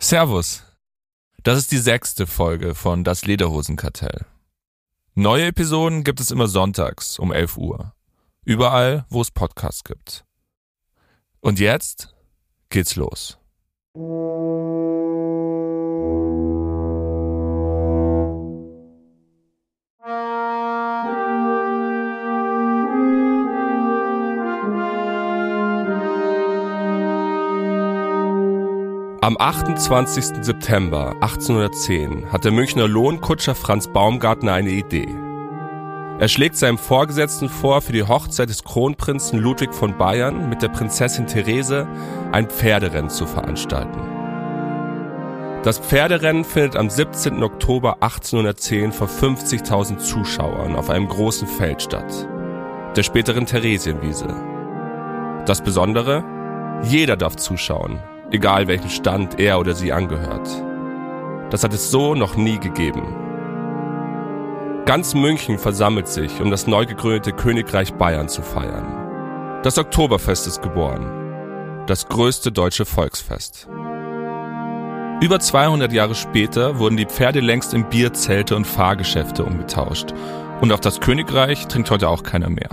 Servus. Das ist die sechste Folge von Das Lederhosenkartell. Neue Episoden gibt es immer sonntags um 11 Uhr. Überall, wo es Podcasts gibt. Und jetzt geht's los. Am 28. September 1810 hat der Münchner Lohnkutscher Franz Baumgartner eine Idee. Er schlägt seinem Vorgesetzten vor, für die Hochzeit des Kronprinzen Ludwig von Bayern mit der Prinzessin Therese ein Pferderennen zu veranstalten. Das Pferderennen findet am 17. Oktober 1810 vor 50.000 Zuschauern auf einem großen Feld statt, der späteren Theresienwiese. Das Besondere? Jeder darf zuschauen, egal welchen Stand er oder sie angehört. Das hat es so noch nie gegeben. Ganz München versammelt sich, um das neu gegründete Königreich Bayern zu feiern. Das Oktoberfest ist geboren. Das größte deutsche Volksfest. Über 200 Jahre später wurden die Pferde längst in Bierzelte und Fahrgeschäfte umgetauscht. Und auf das Königreich trinkt heute auch keiner mehr.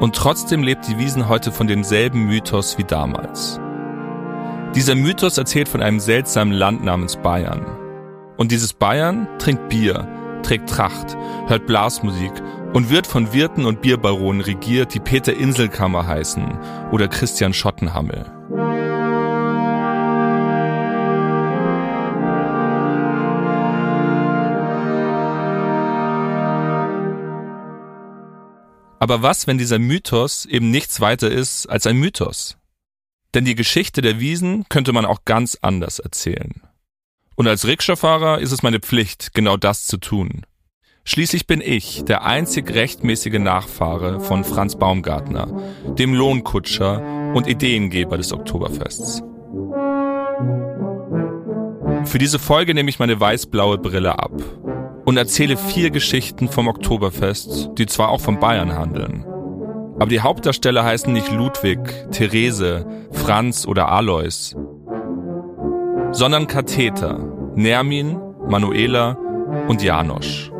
Und trotzdem lebt die Wiesen heute von demselben Mythos wie damals. Dieser Mythos erzählt von einem seltsamen Land namens Bayern. Und dieses Bayern trinkt Bier, trägt Tracht, hört Blasmusik und wird von Wirten und Bierbaronen regiert, die Peter Inselkammer heißen oder Christian Schottenhammel. Aber was, wenn dieser Mythos eben nichts weiter ist als ein Mythos? Denn die Geschichte der Wiesen könnte man auch ganz anders erzählen. Und als Rikscha-Fahrer ist es meine Pflicht, genau das zu tun. Schließlich bin ich der einzig rechtmäßige Nachfahre von Franz Baumgartner, dem Lohnkutscher und Ideengeber des Oktoberfests. Für diese Folge nehme ich meine weiß-blaue Brille ab und erzähle vier Geschichten vom Oktoberfest, die zwar auch von Bayern handeln, aber die Hauptdarsteller heißen nicht Ludwig, Therese, Franz oder Alois, sondern Katheter, Nermin, Manuela und Janosch.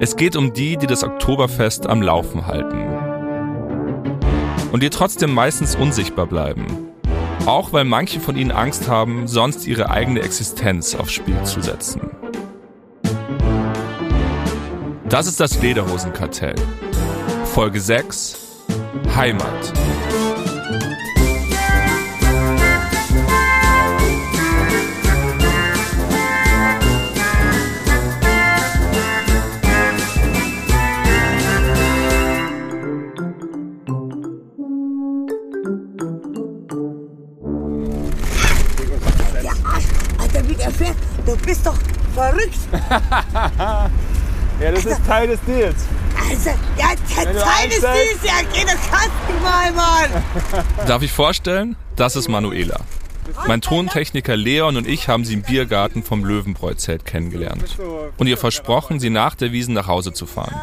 Es geht um die, die das Oktoberfest am Laufen halten. Und die trotzdem meistens unsichtbar bleiben. Auch weil manche von ihnen Angst haben, sonst ihre eigene Existenz aufs Spiel zu setzen. Das ist das Lederhosenkartell. Folge 6 Heimat. Alter, wie der fährt. Du bist doch verrückt. Ja, das ist Teil des Deals. Also, ja, der Teil ist dies, ja, geh doch Kasten mal, Mann. Darf ich vorstellen? Das ist Manuela. Mein Tontechniker Leon und ich haben sie im Biergarten vom Löwenbräu-Zelt kennengelernt. Und ihr versprochen, sie nach der Wiesen nach Hause zu fahren.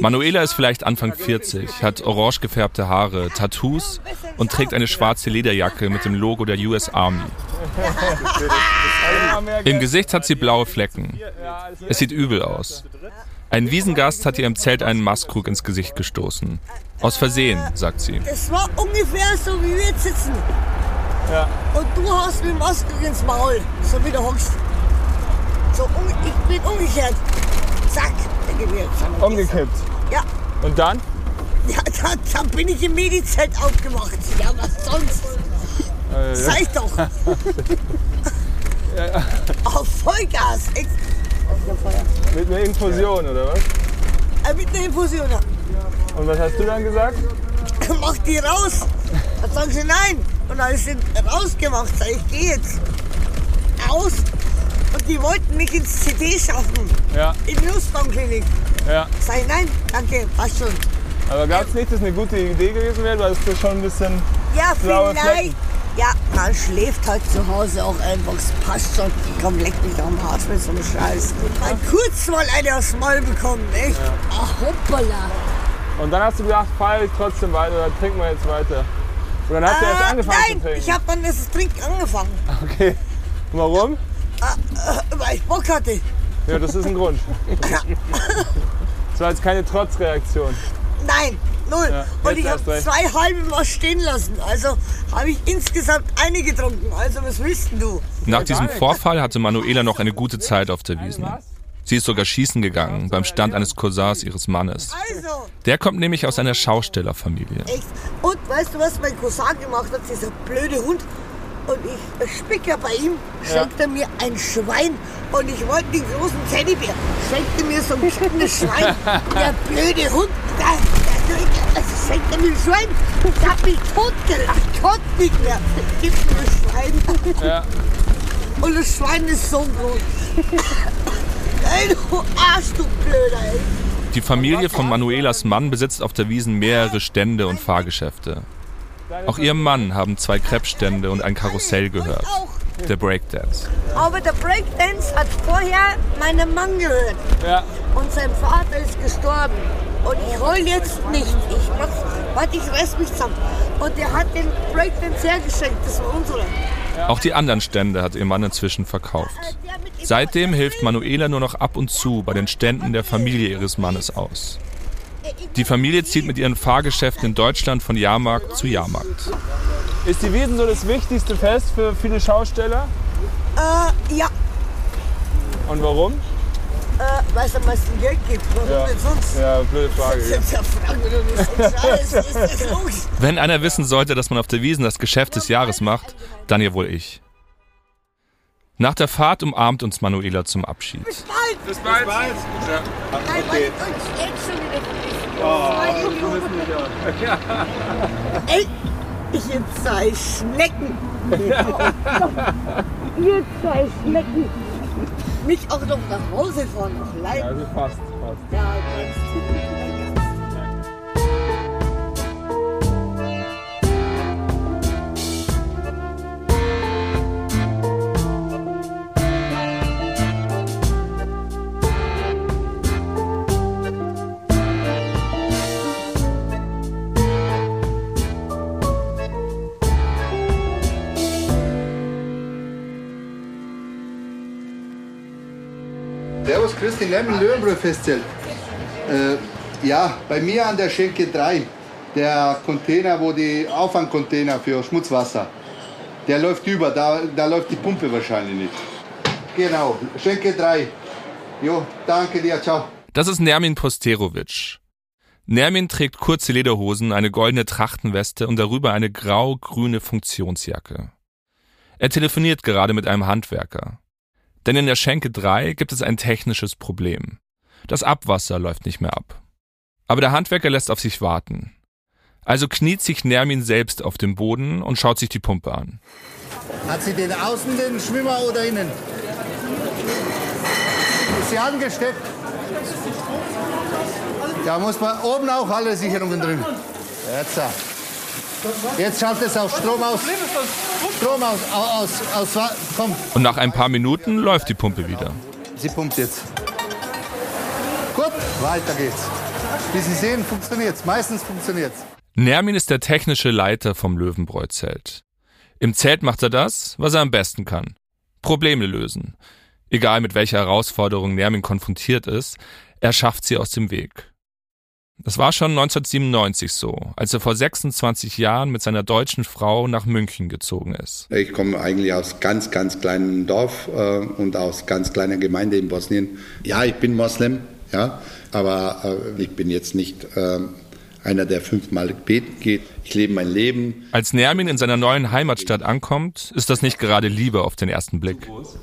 Manuela ist vielleicht Anfang 40, hat orange gefärbte Haare, Tattoos und trägt eine schwarze Lederjacke mit dem Logo der US Army. Im Gesicht hat sie blaue Flecken. Es sieht übel aus. Ein Wiesengast hat ihr im Zelt einen Mastkrug ins Gesicht gestoßen. Aus Versehen, sagt sie. Das war ungefähr so, wie wir jetzt sitzen. Ja. Und du hast mit dem Ausdruck ins Maul, so wie du hockst. So, ich bin umgekehrt. Zack, der Gewirr. Umgekippt. Ja, Und dann? ja da, da bin ich im Medizelt aufgemacht. Ja, was sonst? Äh, Sag ich doch. Auf Vollgas. Echt. Mit einer Infusion, oder was? Äh, mit einer Infusion. ja. Und was hast du dann gesagt? Mach die raus. Dann sagen sie nein. Und dann ist sie rausgemacht. Sag ich, geh jetzt. Aus. Und die wollten mich ins CD schaffen. Ja, In die Nussbaunklinik. ja. Sag ich, nein, danke, passt schon. Aber glaubst du nicht, dass eine gute Idee gewesen wäre? Weil es du schon ein bisschen. Ja, vielleicht. Ja, man schläft halt zu Hause auch einfach. Es passt schon. Komm, leck mich am Arsch mit so einem Scheiß. Mal kurz mal eine aufs Maul bekommen, echt? Ach, hoppala. Und dann hast du gedacht, feier ich trotzdem weiter oder trinken wir jetzt weiter? Und dann hast du erst Ah, angefangen nein, zu trinken. ich habe dann das Trinken angefangen, Okay. Und warum? äh, weil ich Bock hatte. Ja, das ist ein Grund. Das war jetzt keine Trotzreaktion. Nein, null. Ja, Und ich habe zwei halbe mal stehen lassen. Also habe ich insgesamt eine getrunken. Also was willst du? Nach diesem. Vorfall hatte Manuela noch eine gute Zeit auf der Wiesn. Was? Sie ist sogar schießen gegangen beim Stand eines Cousins ihres Mannes. Also, Der kommt nämlich aus einer Schaustellerfamilie. echt. Und weißt du, was mein Cousin gemacht hat? Dieser blöde Hund. Und ich spicke bei ihm, schenkt er mir ein Schwein. Und ich wollte den großen Teddybär. Schenkt er mir so ein geschnittenes Schwein. Der blöde Hund. Der, also schenkt mir ein Schwein. Ich hab mich totgelacht. Konnte nicht mehr. Gib mir ein Schwein. Ja. Und das Schwein ist so groß. Ey, du Arsch, du Blöder, ey. Die Familie von Manuelas Mann besitzt auf der Wiesn mehrere Stände und Fahrgeschäfte. Auch ihrem Mann haben zwei Krebsstände und ein Karussell gehört. Auch. Der Breakdance. Aber der Breakdance hat vorher meinem Mann gehört. Ja. Und sein Vater ist gestorben. Und ich heul jetzt nicht. Ich mach's, warte, ich reiß mich zusammen. Und er hat den Breakdance hergeschenkt. Das war unsere. Auch die anderen Stände hat ihr Mann inzwischen verkauft. Seitdem hilft Manuela nur noch ab und zu bei den Ständen der Familie ihres Mannes aus. Die Familie zieht mit ihren Fahrgeschäften in Deutschland von Jahrmarkt zu Jahrmarkt. Ist die Wiesen so das wichtigste Fest für viele Schausteller? Äh, ja, Und warum? Äh, weil es am meisten Geld gibt. Warum Ja. denn sonst? Ja, blöde Frage. Ja. Jetzt ja fragen wir doch nicht so Scheiß. Ist das los? Wenn einer wissen sollte, dass man auf der Wiesn das Geschäft des Jahres macht, dann ja wohl ich. Nach der Fahrt umarmt uns Manuela zum Abschied. Bald. Bis bald. Nein, weil ich uns jetzt schon wieder vergessen. Ey, ihr zwei Schnecken. ihr zwei Schnecken. Mich auch noch nach Hause fahren, noch leid. Also fast, fast. Ja, das grüß dich, Lemmen Löwenbräu-Festzelt. Äh, ja, bei mir an der Schenke 3, der Container, wo die Auffangcontainer für Schmutzwasser, der läuft über, da, da läuft die Pumpe wahrscheinlich nicht. Genau, Schenke 3. Jo, danke dir, ciao. Das ist Nermin Posterovic. Nermin trägt kurze Lederhosen, eine goldene Trachtenweste und darüber eine grau-grüne Funktionsjacke. Er telefoniert gerade mit einem Handwerker. Denn in der Schenke 3 gibt es ein technisches Problem. Das Abwasser läuft nicht mehr ab. Aber der Handwerker lässt auf sich warten. Also kniet sich Nermin selbst auf den Boden und schaut sich die Pumpe an. Hat sie den außen den Schwimmer oder innen? Ist sie angesteckt? Da muss man oben auch alle Sicherungen drin. Jetzt, jetzt schaltet es auf Strom aus. Strom aus, aus, aus, aus komm, Und nach ein paar Minuten läuft die Pumpe wieder. sie pumpt jetzt. Gut, weiter geht's. Wie Sie sehen, funktioniert's. Meistens funktioniert's. Nermin ist der technische Leiter vom Löwenbräu-Zelt. Im Zelt macht er das, was er am besten kann. Probleme lösen. Egal mit welcher Herausforderung Nermin konfrontiert ist, er schafft sie aus dem Weg. Das war schon 1997 so, als er vor 26 Jahren mit seiner deutschen Frau nach München gezogen ist. Ich komme eigentlich aus ganz, ganz kleinem Dorf äh, und aus ganz kleiner Gemeinde in Bosnien. Ja, ich bin Moslem, ja, aber äh, ich bin jetzt nicht äh, einer, der fünfmal beten geht. Ich lebe mein Leben. Als Nermin in seiner neuen Heimatstadt ankommt, ist das nicht gerade Liebe auf den ersten Blick.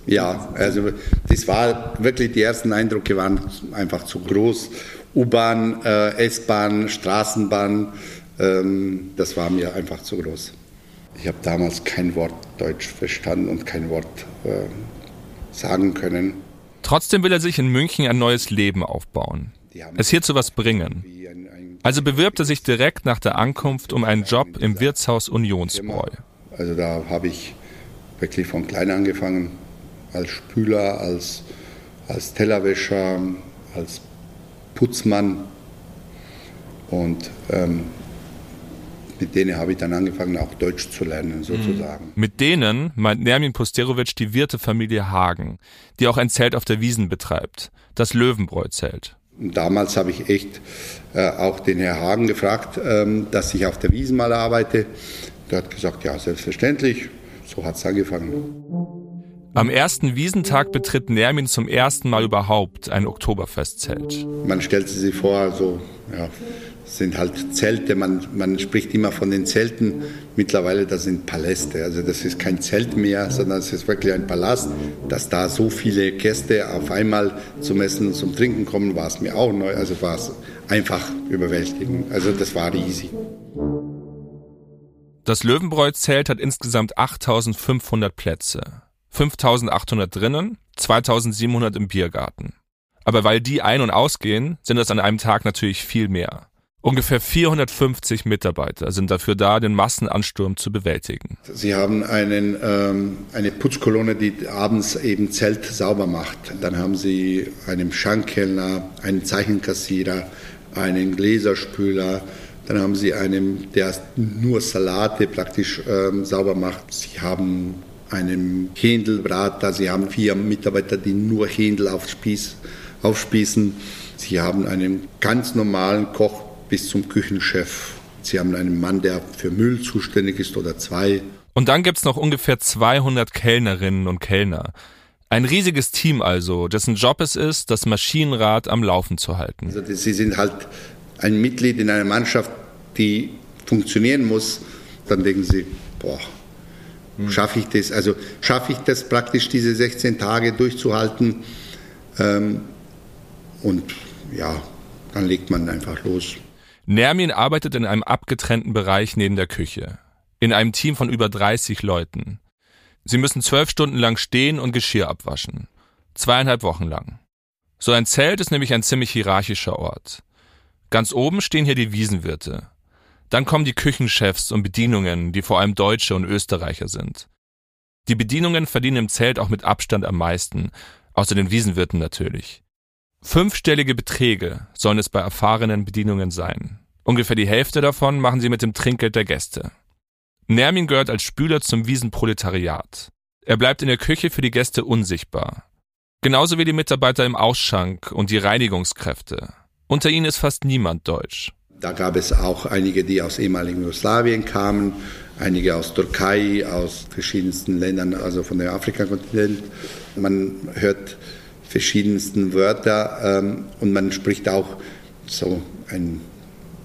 Ja, also das war wirklich, die ersten Eindrücke waren einfach zu groß. U-Bahn, äh, S-Bahn, Straßenbahn, ähm, das war mir einfach zu groß. Ich habe damals kein Wort Deutsch verstanden und kein Wort äh, sagen können. Trotzdem will er sich in München ein neues Leben aufbauen. Es hier zu was bringen. Also bewirbt er sich direkt nach der Ankunft um einen Job im Wirtshaus Unionsbräu. Also da habe ich wirklich von klein angefangen, als Spüler, als, als Tellerwäscher, als Putzmann. Und ähm, mit denen habe ich dann angefangen, auch Deutsch zu lernen, sozusagen. Mit denen meint Nermin Posterovic die Wirte-Familie Hagen, die auch ein Zelt auf der Wiesen betreibt, das Löwenbräu-Zelt. Damals habe ich echt äh, auch den Herr Hagen gefragt, ähm, dass ich auf der Wiesen mal arbeite. Der hat gesagt, ja, selbstverständlich. So hat es angefangen. Am ersten Wiesentag betritt Nermin zum ersten Mal überhaupt ein Oktoberfestzelt. Man stellt sich vor, so, ja, sind halt Zelte, man, man spricht immer von den Zelten. Mittlerweile, das sind Paläste. Also das ist kein Zelt mehr, sondern es ist wirklich ein Palast. Dass da so viele Gäste auf einmal zum Essen und zum Trinken kommen, war es mir auch neu. Also war es einfach überwältigend. Also das war riesig. Das Löwenbräu-Zelt hat insgesamt 8500 Plätze. 5800 drinnen, 2700 im Biergarten. Aber weil die ein- und ausgehen, sind das an einem Tag natürlich viel mehr. Ungefähr 450 Mitarbeiter sind dafür da, den Massenansturm zu bewältigen. Sie haben einen, ähm, eine Putzkolonne, die abends eben Zelt sauber macht. Dann haben Sie einen Schankkellner, einen Zeichenkassierer, einen Gläserspüler. Dann haben Sie einen, der nur Salate praktisch ähm, sauber macht. Sie haben einen Händelbrater. Sie haben vier Mitarbeiter, die nur Händel auf Spieß, aufspießen. Sie haben einen ganz normalen Koch, bis zum Küchenchef. Sie haben einen Mann, der für Müll zuständig ist oder zwei. Und dann gibt's noch ungefähr 200 Kellnerinnen und Kellner. Ein riesiges Team also, dessen Job es ist, das Maschinenrad am Laufen zu halten. Also sie sind halt ein Mitglied in einer Mannschaft, die funktionieren muss. Dann denken sie, boah, schaffe ich das? Also schaffe ich das praktisch, diese 16 Tage durchzuhalten? Ähm, und ja, dann legt man einfach los. Nermin arbeitet in einem abgetrennten Bereich neben der Küche. In einem Team von über 30 Leuten. Sie müssen zwölf Stunden lang stehen und Geschirr abwaschen. Zweieinhalb Wochen lang. So ein Zelt ist nämlich ein ziemlich hierarchischer Ort. Ganz oben stehen hier die Wiesenwirte. Dann kommen die Küchenchefs und Bedienungen, die vor allem Deutsche und Österreicher sind. Die Bedienungen verdienen im Zelt auch mit Abstand am meisten, außer den Wiesenwirten natürlich. Fünfstellige Beträge sollen es bei erfahrenen Bedienungen sein. Ungefähr die Hälfte davon machen sie mit dem Trinkgeld der Gäste. Nermin gehört als Spüler zum Wiesenproletariat. Er bleibt in der Küche für die Gäste unsichtbar. Genauso wie die Mitarbeiter im Ausschank und die Reinigungskräfte. Unter ihnen ist fast niemand deutsch. Da gab es auch einige, die aus ehemaligen Jugoslawien kamen, einige aus Türkei, aus verschiedensten Ländern, also von dem Afrikakontinent. Man hört verschiedensten Wörter ähm, und man spricht auch so ein,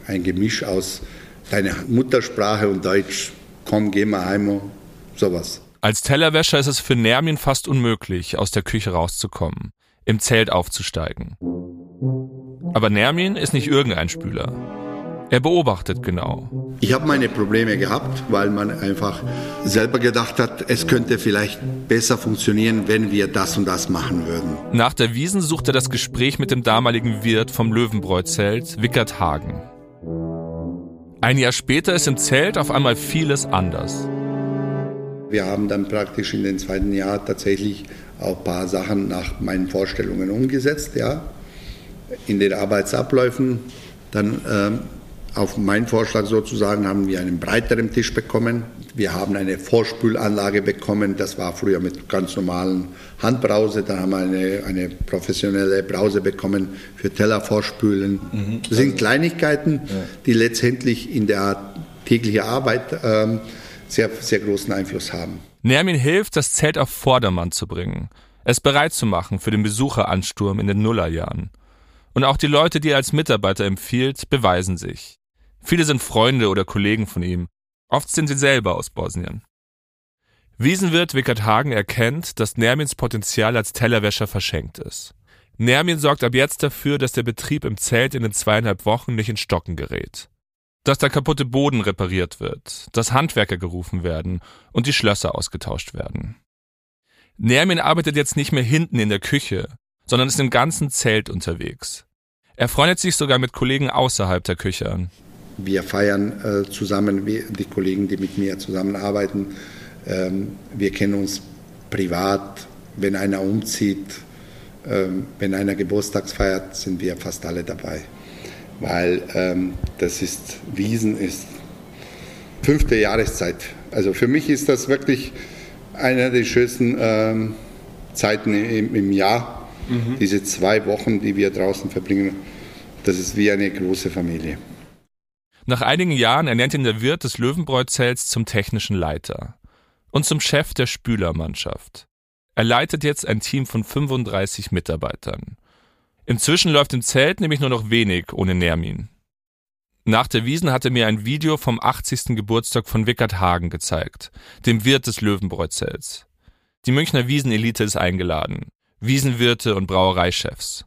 ein Gemisch aus deiner Muttersprache und Deutsch. Komm, geh mal heim, sowas. Als Tellerwäscher ist es für Nermin fast unmöglich, aus der Küche rauszukommen, im Zelt aufzusteigen. Aber Nermin ist nicht irgendein Spüler. Er beobachtet genau. Ich habe meine Probleme gehabt, weil man einfach selber gedacht hat, es könnte vielleicht besser funktionieren, wenn wir das und das machen würden. Nach der Wiesen sucht er das Gespräch mit dem damaligen Wirt vom Löwenbräu-Zelt, Wickert Hagen. Ein Jahr später ist im Zelt auf einmal vieles anders. Wir haben dann praktisch in den zweiten Jahr tatsächlich auch ein paar Sachen nach meinen Vorstellungen umgesetzt, ja. In den Arbeitsabläufen dann ähm, auf meinen Vorschlag sozusagen haben wir einen breiteren Tisch bekommen. Wir haben eine Vorspülanlage bekommen. Das war früher mit ganz normalen Handbrause. Dann haben wir eine, eine professionelle Brause bekommen für Teller vorspülen. Mhm. Das sind Kleinigkeiten, ja. die letztendlich in der täglichen Arbeit ähm, sehr, sehr großen Einfluss haben. Nermin hilft, das Zelt auf Vordermann zu bringen, es bereit zu machen für den Besucheransturm in den Nullerjahren. Und auch die Leute, die er als Mitarbeiter empfiehlt, beweisen sich. Viele sind Freunde oder Kollegen von ihm. Oft sind sie selber aus Bosnien. Wiesenwirt Wickert Hagen erkennt, dass Nermins Potenzial als Tellerwäscher verschenkt ist. Nermin sorgt ab jetzt dafür, dass der Betrieb im Zelt in den zweieinhalb Wochen nicht in Stocken gerät. Dass der kaputte Boden repariert wird, dass Handwerker gerufen werden und die Schlösser ausgetauscht werden. Nermin arbeitet jetzt nicht mehr hinten in der Küche, sondern ist im ganzen Zelt unterwegs. Er freundet sich sogar mit Kollegen außerhalb der Küche an. Wir feiern äh, zusammen, wir, die Kollegen, die mit mir zusammenarbeiten. Ähm, wir kennen uns privat. Wenn einer umzieht, ähm, wenn einer Geburtstags feiert, sind wir fast alle dabei. Weil ähm, das ist, Wiesen ist fünfte Jahreszeit. Also für mich ist das wirklich eine der schönsten ähm, Zeiten im, im Jahr. Mhm. Diese zwei Wochen, die wir draußen verbringen, das ist wie eine große Familie. Nach einigen Jahren ernennt ihn der Wirt des Löwenbräu-Zelts zum technischen Leiter und zum Chef der Spülermannschaft. Er leitet jetzt ein Team von 35 Mitarbeitern. Inzwischen läuft im Zelt nämlich nur noch wenig ohne Nermin. Nach der Wiesen hat er mir ein Video vom 80. Geburtstag von Wickert Hagen gezeigt, dem Wirt des Löwenbräu-Zelts. Die Münchner Wiesenelite ist eingeladen, Wiesenwirte und Brauereichefs.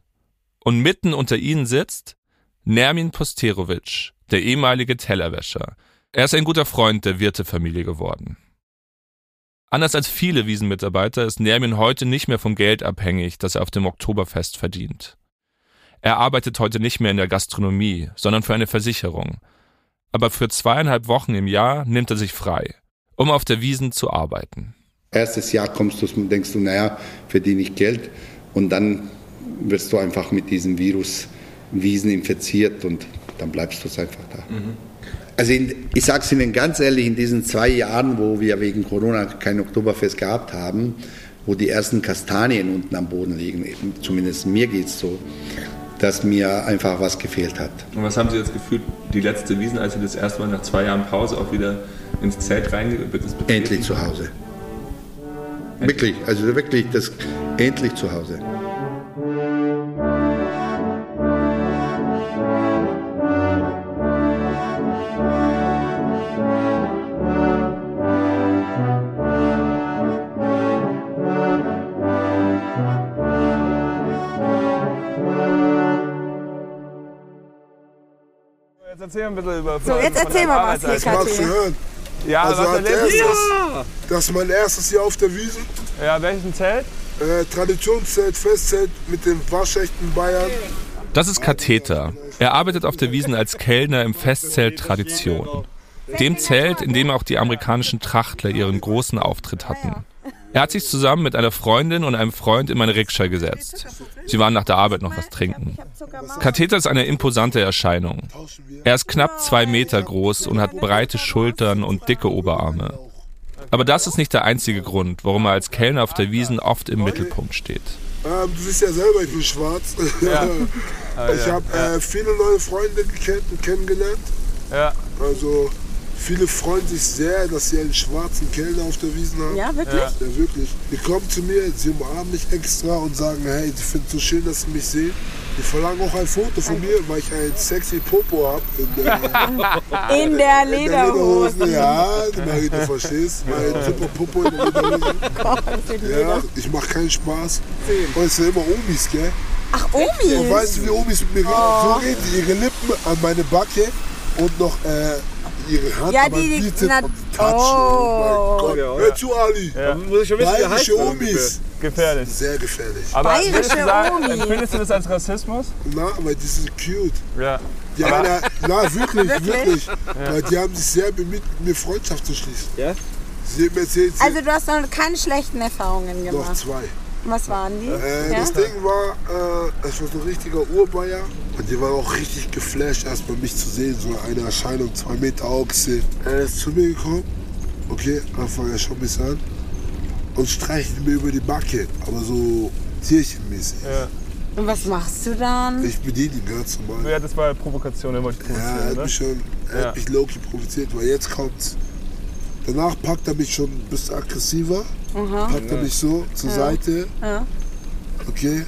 Und mitten unter ihnen sitzt Nermin Posterovic, der ehemalige Tellerwäscher. Er ist ein guter Freund der Wirtefamilie geworden. Anders als viele Wiesenmitarbeiter ist Nermin heute nicht mehr vom Geld abhängig, das er auf dem Oktoberfest verdient. Er arbeitet heute nicht mehr in der Gastronomie, sondern für eine Versicherung. Aber für zweieinhalb Wochen im Jahr nimmt er sich frei, um auf der Wiesen zu arbeiten. Erstes Jahr kommst du und denkst du, naja, verdiene ich Geld. Und dann wirst du einfach mit diesem Virus Wiesen infiziert und dann bleibst du einfach da. Mhm. Also in, ich sage es Ihnen ganz ehrlich, in diesen zwei Jahren, wo wir wegen Corona kein Oktoberfest gehabt haben, wo die ersten Kastanien unten am Boden liegen, zumindest mir geht es so, dass mir einfach was gefehlt hat. Und was haben Sie jetzt gefühlt, die letzte Wiesen, als Sie das erste Mal nach zwei Jahren Pause auch wieder ins Zelt reingegangen Endlich zu Hause. Wirklich, also wirklich das endlich zu Hause. Erzähl ein bisschen über So, jetzt erzähl mal was hier, hören. Ja, also was als erlebt erstes, ja. das ist mein erstes Jahr auf der Wiesen. Ja, welchen Zelt? Äh, Traditionszelt, Festzelt mit den waschechten Bayern. Das ist Katheter. Er arbeitet auf der Wiesen als Kellner im Festzelt Tradition. Dem Zelt, in dem auch die amerikanischen Trachtler ihren großen Auftritt hatten. Er hat sich zusammen mit einer Freundin und einem Freund in meine Rikscha gesetzt. Sie waren nach der Arbeit noch was trinken. Katheter ist eine imposante Erscheinung. Er ist knapp zwei Meter groß und hat breite Schultern und dicke Oberarme. Aber das ist nicht der einzige Grund, warum er als Kellner auf der Wiesen oft im Mittelpunkt steht. Ähm, du siehst ja selber, ich bin schwarz. Ja. ich habe äh, viele neue Freunde gekannt und kennengelernt. Ja. Also Viele freuen sich sehr, dass sie einen schwarzen Kellner auf der Wiesen haben. Ja, wirklich? Ja, ja wirklich. Die kommen zu mir, sie umarmen mich extra und sagen, hey, sie finden es so schön, dass sie mich sehen. Die verlangen auch ein Foto von mir, weil ich ein sexy Popo habe. In, der, in der Lederhose. Ja, Marie, du verstehst. Mein super Popo in der Lederhose. ja, ich mache keinen Spaß. Und es sind immer Omis, gell? Ach, Omis? Und weißt du, wie Omis mit mir reden? Oh. So reden die ihre Lippen an meine Backe und noch äh, ihre Hand ja, die, die, na, oh. oh mein Gott. Ja, Hör zu, Ali. Ja. Muss ich schon wissen, Bayerische Omis. Gefährlich. Sehr gefährlich. Aber Bayerische Omis. Empfindest du das als Rassismus? Na, aber die sind cute. Ja. Die Aber- einer, na, wirklich, wirklich. Weil die haben sich sehr bemüht, mit mir Freundschaft zu schließen. Ja? Sie erzählt, sie Also du hast noch keine schlechten Erfahrungen noch gemacht. zwei. Was waren die? Äh, ja? Das Ding war, äh, es war so ein richtiger Urbayer. Und die waren auch richtig geflasht, erstmal mich zu sehen. So eine Erscheinung, zwei Meter Ochse. Er ist zu mir gekommen. Okay, Anfang er schaut mich an. Und streichelt mir über die Backe. Aber so tierchenmäßig. Ja. Und was machst du dann? Ich bediene ihn ganz normal. Ja, das war Provokation, er wollte Ja, er provozieren, hat ne? mich schon, er Ja. hat mich low provoziert, weil jetzt kommt's. Danach packt er mich schon ein bisschen aggressiver, packt er mich so zur Seite, Ja. okay.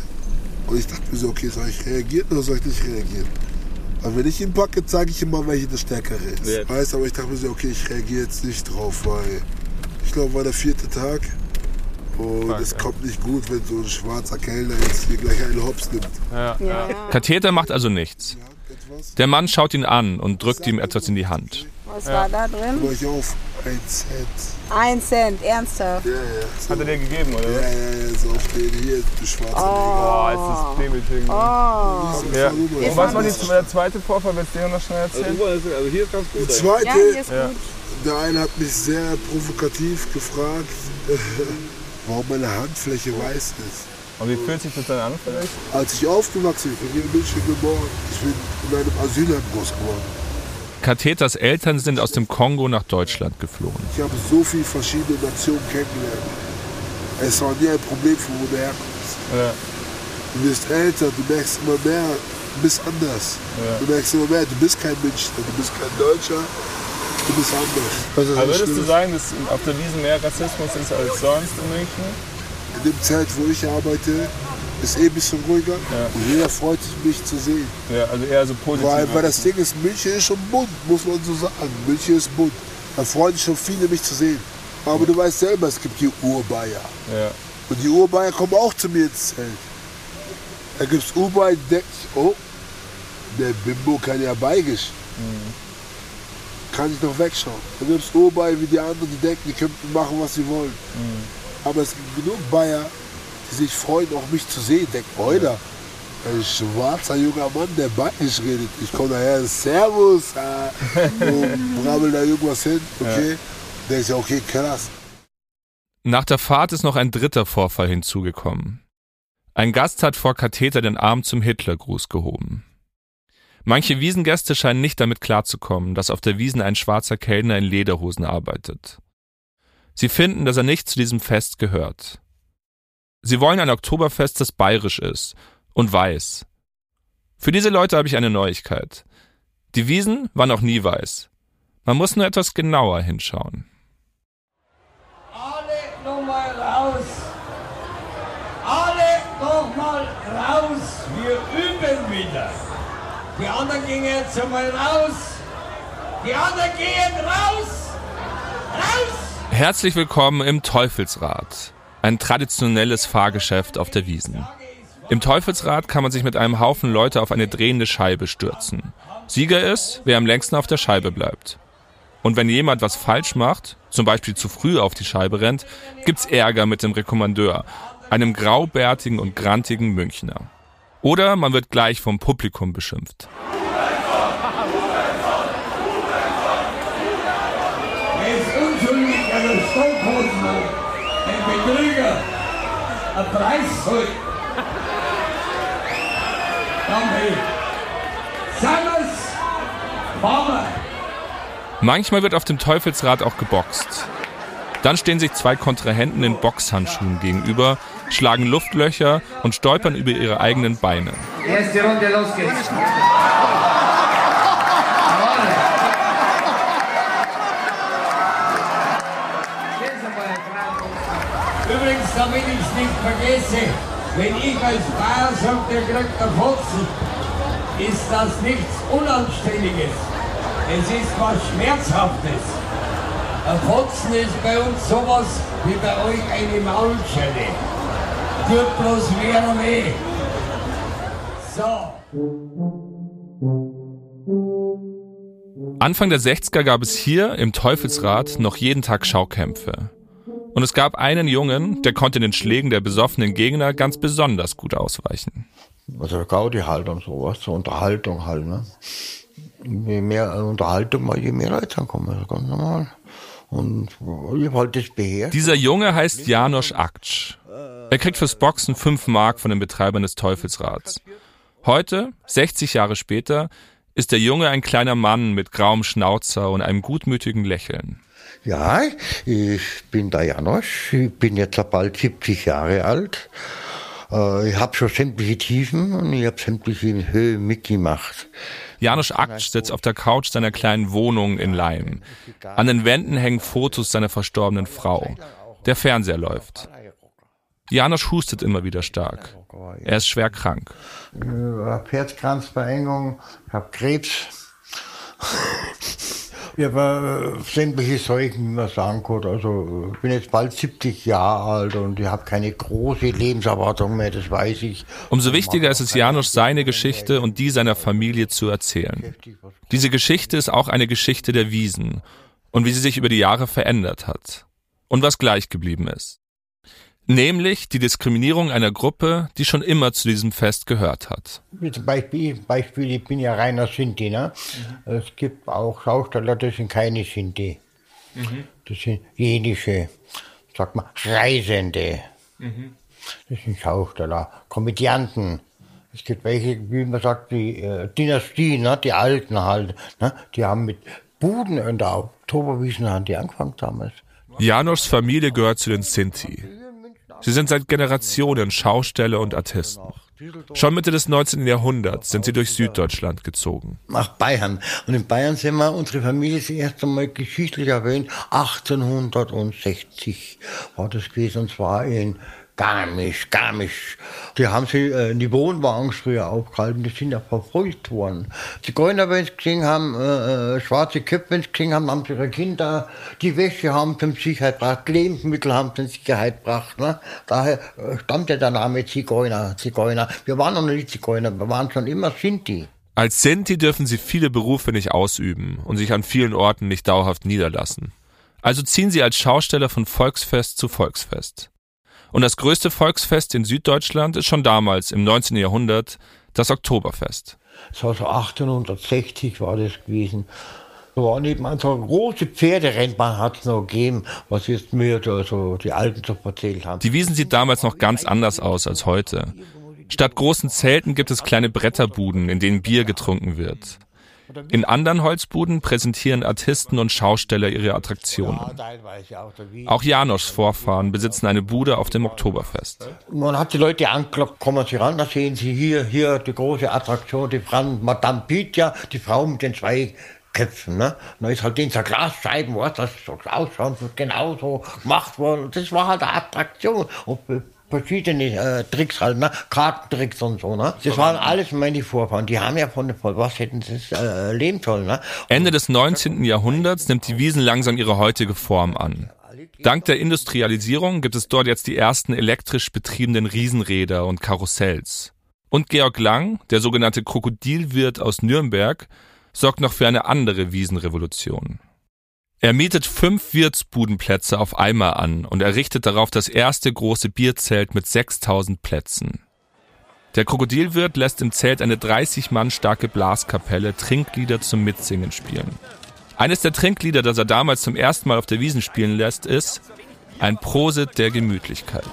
Und ich dachte mir so, okay, soll ich reagieren oder soll ich nicht reagieren? Aber wenn ich ihn packe, zeige ich immer, welche der Stärkere ist. Ja. Weißt, aber ich dachte mir so, okay, ich reagiere jetzt nicht drauf, weil ich glaube, war der vierte Tag. Und Fuck, es ja. kommt nicht gut, wenn so ein schwarzer Kellner jetzt hier gleich einen Hops nimmt. Ja, ja. Ja. Katheter macht also nichts. Ja. Der Mann schaut ihn an und drückt ihm etwas in die Hand. Was war da drin? Mach ich auf, ein Cent. Ein Cent, ernsthaft. Ja, ja. So. Hat er dir gegeben, oder? Ja, was? ja, ja, so auf den hier, du schwarzer Boah, ist das demütigend. Oh. Ja. Rüber. Und was war die, der zweite Vorfall? Willst du dir noch schnell erzählen? Also hier ist ganz Die gut. zweite, Ja, hier ist Ja. gut. der eine hat mich sehr provokativ gefragt, warum meine Handfläche weiß ist. Und wie fühlt sich das dann an vielleicht? Als ich aufgewachsen bin, hier in München geboren, ich bin in einem Asylheim groß geworden. Katheters Eltern sind aus dem Kongo nach Deutschland geflohen. Ich habe so viele verschiedene Nationen kennengelernt. Es war nie ein Problem, von wo du herkommst. Ja. Du wirst älter, du merkst immer mehr, du bist anders. Du merkst immer mehr, du bist kein Münchner, du bist kein Deutscher, du bist anders. Aber würdest du Schlimme. sagen, dass auf der Wiesn mehr Rassismus ist als sonst in München? In dem Zeit, wo ich arbeite, ist eh ein bisschen ruhiger und jeder freut sich, mich zu sehen. Ja, also eher so positiv. Weil, weil das Ding ist, München ist schon bunt, muss man so sagen. München ist bunt. Da freuen sich schon viele, mich zu sehen. Aber du weißt selber, es gibt die Urbayer. Ja. Und die Urbayer kommen auch zu mir ins Zelt. Da gibt es Urbayer, die denken, oh, der Bimbo kann ja beigisch. Kann ich noch wegschauen. Da gibt es Urbayer wie die anderen, die denken, die könnten machen, was sie wollen. Aber es gibt genug Bayer, die sich freuen, auch mich zu sehen. Denken, Oida, ein schwarzer junger Mann, der beigisch redet. Ich komme daher, Servus, äh, und brabbel da irgendwas hin, okay. Der ist ja okay, krass. Nach der Fahrt ist noch ein dritter Vorfall hinzugekommen. Ein Gast hat vor Katheter den Arm zum Hitlergruß gehoben. Manche Wiesengäste scheinen nicht damit klarzukommen, dass auf der Wiesen ein schwarzer Kellner in Lederhosen arbeitet. Sie finden, dass er nicht zu diesem Fest gehört. Sie wollen ein Oktoberfest, das bayerisch ist und weiß. Für diese Leute habe ich eine Neuigkeit. Die Wiesen war noch nie weiß. Man muss nur etwas genauer hinschauen. Alle nochmal raus. Alle nochmal raus. Wir üben wieder. Die anderen gehen jetzt einmal raus. Die anderen gehen raus. Raus. Herzlich willkommen im Teufelsrad, ein traditionelles Fahrgeschäft auf der Wiesen. Im Teufelsrad kann man sich mit einem Haufen Leute auf eine drehende Scheibe stürzen. Sieger ist, wer am längsten auf der Scheibe bleibt. Und wenn jemand was falsch macht, zum Beispiel zu früh auf die Scheibe rennt, gibt's Ärger mit dem Rekommandeur, einem graubärtigen und grantigen Münchner. Oder man wird gleich vom Publikum beschimpft. Ein Betrüger. Ein Preisvoll. Danke. Servus. Mama. Manchmal wird auf dem Teufelsrad auch geboxt. Dann stehen sich zwei Kontrahenten in Boxhandschuhen gegenüber, schlagen Luftlöcher und stolpern über ihre eigenen Beine. Erste Runde, los geht's. Übrigens, damit ich es nicht vergesse, wenn ich als Bayer sage, der kriegt der Fotzen, ist das nichts Unanständiges. Es ist was Schmerzhaftes. Ein Fotzen ist bei uns sowas wie bei euch eine Maulschelle. Tut bloß mehr weh. So. Anfang der 60er gab es hier im Teufelsrad noch jeden Tag Schaukämpfe. Und es gab einen Jungen, der konnte den Schlägen der besoffenen Gegner ganz besonders gut ausweichen. Also Gaudi halt und sowas, so Unterhaltung halt, ne? Je mehr Unterhaltung je mehr Leute kommen, das ist ganz normal. Und ich wollte das beherrschen. Dieser Junge heißt Janosch Aktsch. Er kriegt fürs Boxen 5 Mark von den Betreibern des Teufelsrads. Heute, 60 Jahre später, ist der Junge ein kleiner Mann mit grauem Schnauzer und einem gutmütigen Lächeln. Ja, ich bin der Janosch, ich bin jetzt bald 70 Jahre alt. Äh, Ich habe schon sämtliche Tiefen und ich habe sämtliche Höhen mitgemacht. Janosch Aktsch sitzt auf der Couch seiner kleinen Wohnung in Leim. An den Wänden hängen Fotos seiner verstorbenen Frau. Der Fernseher läuft. Janosch hustet immer wieder stark. Er ist schwer krank. Ich habe Herzkranzverengung, ich habe Krebs. Ich habe äh, sämtliche Seuchen, wie man sagen kann. Also ich bin jetzt bald 70 Jahre alt und ich habe keine große Lebenserwartung mehr, das weiß ich. Umso wichtiger ist es Janosch, seine Geschichte und die seiner Familie zu erzählen. Diese Geschichte ist auch eine Geschichte der Wiesen und wie sie sich über die Jahre verändert hat. Und was gleich geblieben ist. Nämlich die Diskriminierung einer Gruppe, die schon immer zu diesem Fest gehört hat. Zum Beispiel, Beispiel, ich bin ja reiner Sinti. Ne? Es gibt auch Schausteller, das sind keine Sinti. Das sind jenische, sag mal, Reisende. Das sind Schausteller, Komödianten. Es gibt welche, wie man sagt, die äh, Dynastie, ne, die Alten halt, ne, die haben mit Buden in der Oktoberwiesen haben die angefangen damals. Janoschs Familie gehört zu den Sinti. Sie sind seit Generationen Schausteller und Artisten. Schon Mitte des 19. Jahrhunderts sind sie durch Süddeutschland gezogen. Nach Bayern. Und in Bayern sind wir, unsere Familie ist erst einmal geschichtlich erwähnt, 1860 war das gewesen, und zwar in Garmisch, Garmisch. Die haben sie äh, in die Wohnwagen früher aufgehalten, die sind ja verfolgt worden. Zigeuner, wenn sie gesehen haben, äh, äh, schwarze Köpfe, wenn sie gesehen haben, haben sie ihre Kinder, die Wäsche haben sie Sicherheit gebracht, Lebensmittel haben sie in Sicherheit gebracht. Ne? Daher äh, stammt ja der Name Zigeuner, Zigeuner. Wir waren noch nicht Zigeuner, wir waren schon immer Sinti. Als Sinti dürfen sie viele Berufe nicht ausüben und sich an vielen Orten nicht dauerhaft niederlassen. Also ziehen sie als Schausteller von Volksfest zu Volksfest. Und das größte Volksfest in Süddeutschland ist schon damals, im 19. Jahrhundert, das Oktoberfest. War so 1860 war das gewesen. Da war nebenan so eine große Pferderennbahn hat es noch gegeben, was jetzt mir da so die Alten so erzählt haben. Die Wiesen sieht damals noch ganz anders aus als heute. Statt großen Zelten gibt es kleine Bretterbuden, in denen Bier getrunken wird. In anderen Holzbuden präsentieren Artisten und Schausteller ihre Attraktionen. Auch Janoschs Vorfahren besitzen eine Bude auf dem Oktoberfest. Man hat die Leute angeklopft, kommen Sie ran, da sehen Sie hier, hier die große Attraktion, die Frau Madame Pitja, die Frau mit den zwei Köpfen. Ne? Da ist halt in so Glasscheiben, was das so ausschaut, genauso gemacht worden. Das war halt eine Attraktion. Und verschiedene äh, Tricks halt, ne? Kartentricks und so, ne? Das waren alles meine Vorfahren. Die haben ja von, von was hätten sie äh, leben sollen, ne? Ende des 19. Jahrhunderts nimmt die Wiesen langsam ihre heutige Form an. Dank der Industrialisierung gibt es dort jetzt die ersten elektrisch betriebenen Riesenräder und Karussells. Und Georg Lang, der sogenannte Krokodilwirt aus Nürnberg, sorgt noch für eine andere Wiesenrevolution. Er mietet fünf Wirtsbudenplätze auf einmal an und errichtet darauf das erste große Bierzelt mit 6000 Plätzen. Der Krokodilwirt lässt im Zelt eine 30 Mann starke Blaskapelle Trinklieder zum Mitsingen spielen. Eines der Trinklieder, das er damals zum ersten Mal auf der Wiesen spielen lässt, ist ein Prosit der Gemütlichkeit.